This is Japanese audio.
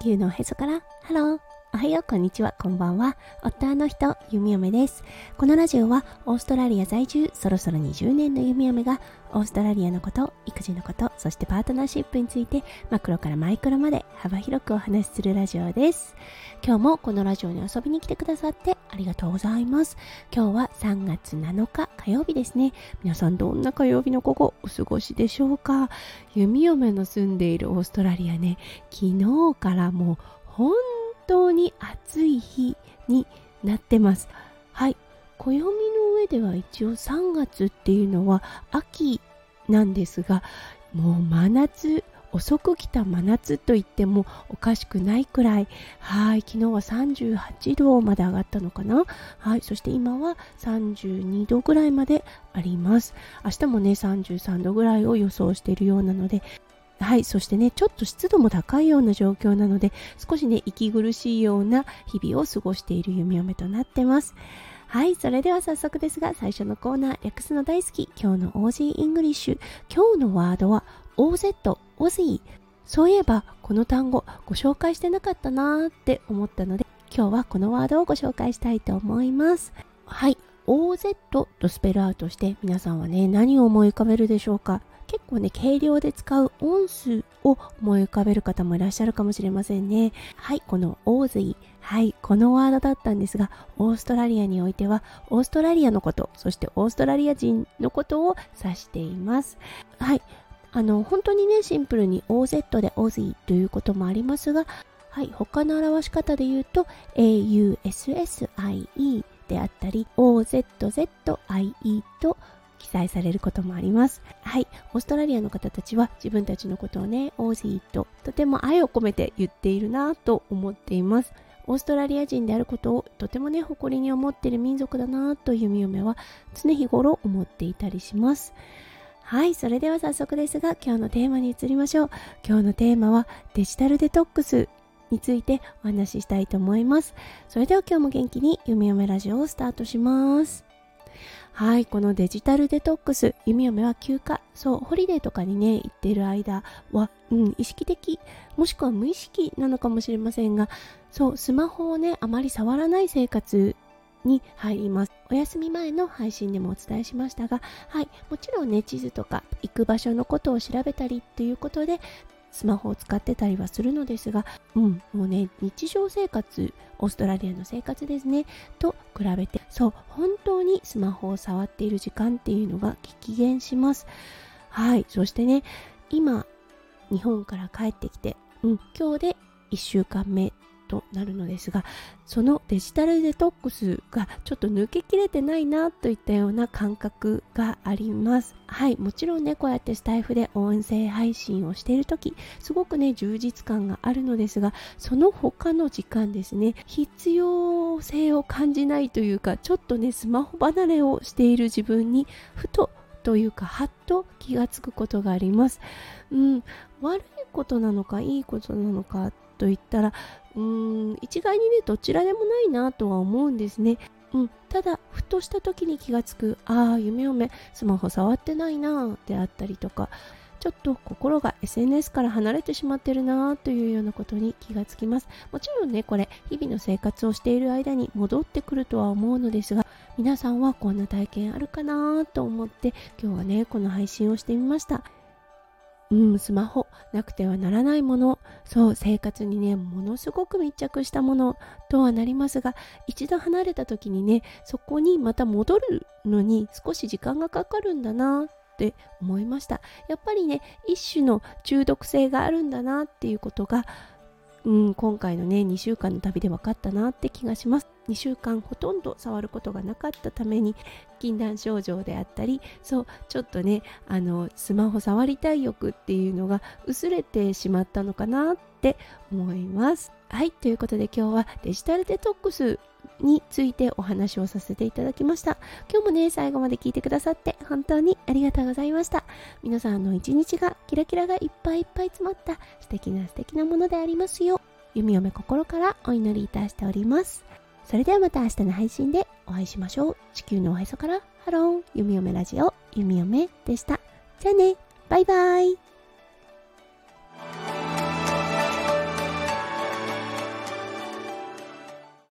地球のおへそからハローおはよう、こんにちは、こんばんは。夫の人、弓嫁です。このラジオは、オーストラリア在住、そろそろ20年の弓嫁が、オーストラリアのこと、育児のこと、そしてパートナーシップについて、マクロからマイクロまで幅広くお話しするラジオです。今日もこのラジオに遊びに来てくださってありがとうございます。今日は3月7日火曜日ですね。皆さんどんな火曜日の午後お過ごしでしょうか？弓嫁の住んでいるオーストラリアね、昨日からもう本当に暑い日になってます。はい。暦の上では一応3月っていうのは秋なんですが、もう真夏、遅く来た真夏と言ってもおかしくないくらい、はい、昨日は38度まで上がったのかな。はい、そして今は32度ぐらいまであります。明日もね、33度ぐらいを予想しているようなので、はい、そしてね、ちょっと湿度も高いような状況なので、少しね、息苦しいような日々を過ごしている弓嫁となってます。はい、それでは早速ですが、最初のコーナー、略すの大好き、今日の オージーイングリッシュ。今日のワードは、OZ、OZ。そういえば、この単語、ご紹介してなかったなーって思ったので、今日はこのワードをご紹介したいと思います。はい、OZ とスペルアウトして、皆さんはね、何を思い浮かべるでしょうか結構ね、軽量で使う音数を思い浮かべる方もいらっしゃるかもしれませんね。はい、このオーズイ。はい、このワードだったんですが、オーストラリアにおいては、オーストラリアのこと、そしてオーストラリア人のことを指しています。はい、あの、本当にね、シンプルに OZ でオーズイということもありますが、はい、他の表し方で言うと、AUSSIE であったり、OZZIE と記載されることもあります。はい。オーストラリアの方たちは自分たちのことをね、オージーととても愛を込めて言っているなと思っています。オーストラリア人であることをとてもね、誇りに思っている民族だなという弓嫁は常日頃思っていたりします。はい、それでは早速ですが今日のテーマに移りましょう。今日のテーマはデジタルデトックスについてお話ししたいと思います。それでは今日も元気に弓嫁ラジオをスタートします。はい、このデジタルデトックス、弓嫁は休暇、そう、ホリデーとかにね、行ってる間は、うん、意識的、もしくは無意識なのかもしれませんが、そう、スマホをね、あまり触らない生活に入ります。お休み前の配信でもお伝えしましたが、はい、もちろんね、地図とか行く場所のことを調べたりっていうことで、スマホを使ってたりはするのですが、うん、もうね、日常生活、オーストラリアの生活ですね、と比べて、そう、本当にスマホを触っている時間っていうのが激減します。はい、そしてね、今、日本から帰ってきて、うん、今日で1週間目となるのですがそのデジタルデトックスがちょっと抜けきれてないなといったような感覚がありますはいもちろんねこうやってスタイフで音声配信をしている時すごくね充実感があるのですがその他の時間ですね必要性を感じないというかちょっとねスマホ離れをしている自分にふとというかはっと気がつくことがあります。うん、悪いことなのかいいことなのかっと言ったらうーん一概にねどちらでもないなとは思うんですね。うん、ただふとした時に気がつくああ夢嫁スマホ触ってないなであったりとかちょっと心が SNS から離れてしまってるなというようなことに気がつきますもちろんねこれ日々の生活をしている間に戻ってくるとは思うのですが皆さんはこんな体験あるかなと思って今日はねこの配信をしてみましたうん、スマホなくてはならないもの。そう生活にねものすごく密着したものとはなりますが一度離れた時にねそこにまた戻るのに少し時間がかかるんだなって思いました。やっぱりね一種の中毒性があるんだなっていうことがうん、今回のね2週間の旅で分かったなって気がします。2週間ほとんど触ることがなかったために禁断症状であったりそうちょっとねあのスマホ触りたい欲っていうのが薄れてしまったのかなって思います。はいということで今日はデジタルデトックスについてお話をさせていただきました。今日もね最後まで聞いてくださって本当にありがとうございました。皆さんの一日がキラキラがいっぱいいっぱい詰まった素敵な素敵なものでありますよ弓嫁心からお祈りいたしております。それではまた明日の配信でお会いしましょう。地球のおへそからハロー。弓嫁ラジオ弓嫁でした。じゃあね。バイバイ。